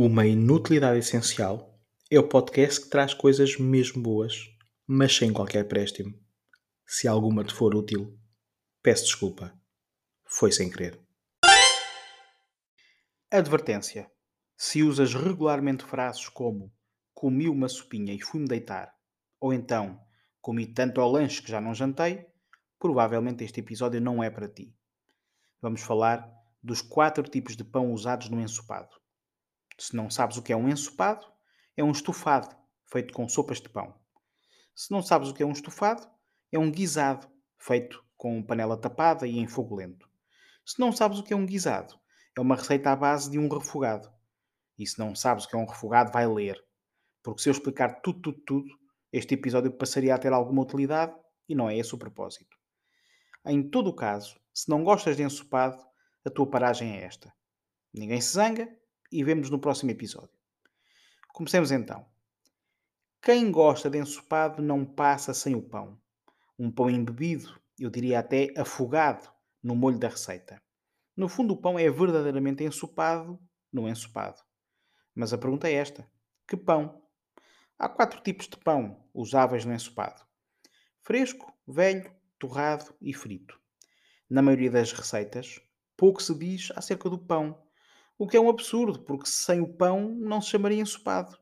Uma inutilidade essencial é o podcast que traz coisas mesmo boas, mas sem qualquer préstimo. Se alguma te for útil, peço desculpa. Foi sem querer. Advertência: se usas regularmente frases como comi uma sopinha e fui-me deitar, ou então comi tanto ao lanche que já não jantei, provavelmente este episódio não é para ti. Vamos falar dos quatro tipos de pão usados no ensopado. Se não sabes o que é um ensopado, é um estofado feito com sopas de pão. Se não sabes o que é um estofado, é um guisado feito com panela tapada e em fogo lento. Se não sabes o que é um guisado, é uma receita à base de um refogado. E se não sabes o que é um refogado, vai ler. Porque se eu explicar tudo, tudo, tudo, este episódio passaria a ter alguma utilidade e não é esse o propósito. Em todo o caso, se não gostas de ensopado, a tua paragem é esta. Ninguém se zanga, e vemos no próximo episódio. Comecemos então. Quem gosta de ensopado não passa sem o pão. Um pão embebido, eu diria até afogado, no molho da receita. No fundo, o pão é verdadeiramente ensopado no ensopado. Mas a pergunta é esta: que pão? Há quatro tipos de pão usáveis no ensopado: fresco, velho, torrado e frito. Na maioria das receitas, pouco se diz acerca do pão, o que é um absurdo, porque sem o pão não se chamaria ensopado.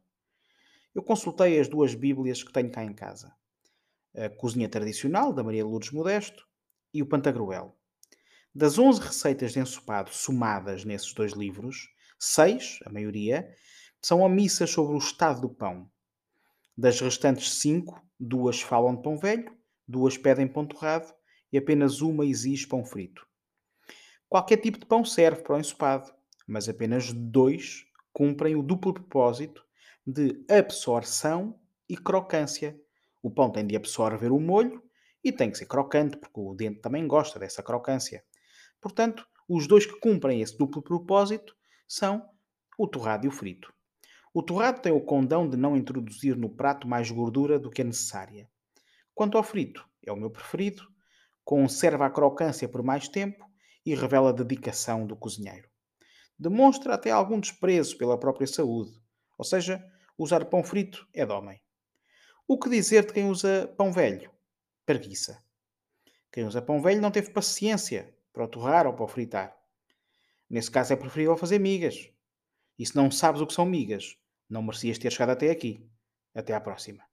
Eu consultei as duas Bíblias que tenho cá em casa. A Cozinha Tradicional, da Maria Lourdes Modesto, e o Pantagruel. Das 11 receitas de ensopado somadas nesses dois livros, seis, a maioria, são omissas sobre o estado do pão. Das restantes cinco, duas falam de pão velho, duas pedem pão torrado e apenas uma exige pão frito. Qualquer tipo de pão serve para o ensopado, mas apenas dois cumprem o duplo propósito de absorção e crocância. O pão tem de absorver o molho e tem que ser crocante, porque o dente também gosta dessa crocância. Portanto, os dois que cumprem esse duplo propósito são o torrado e o frito. O torrado tem o condão de não introduzir no prato mais gordura do que é necessária. Quanto ao frito, é o meu preferido, conserva a crocância por mais tempo e revela a dedicação do cozinheiro demonstra até algum desprezo pela própria saúde. Ou seja, usar pão frito é de homem. O que dizer de quem usa pão velho? Preguiça. Quem usa pão velho não teve paciência para o torrar ou para o fritar. Nesse caso é preferível fazer migas. E se não sabes o que são migas, não merecias ter chegado até aqui. Até à próxima.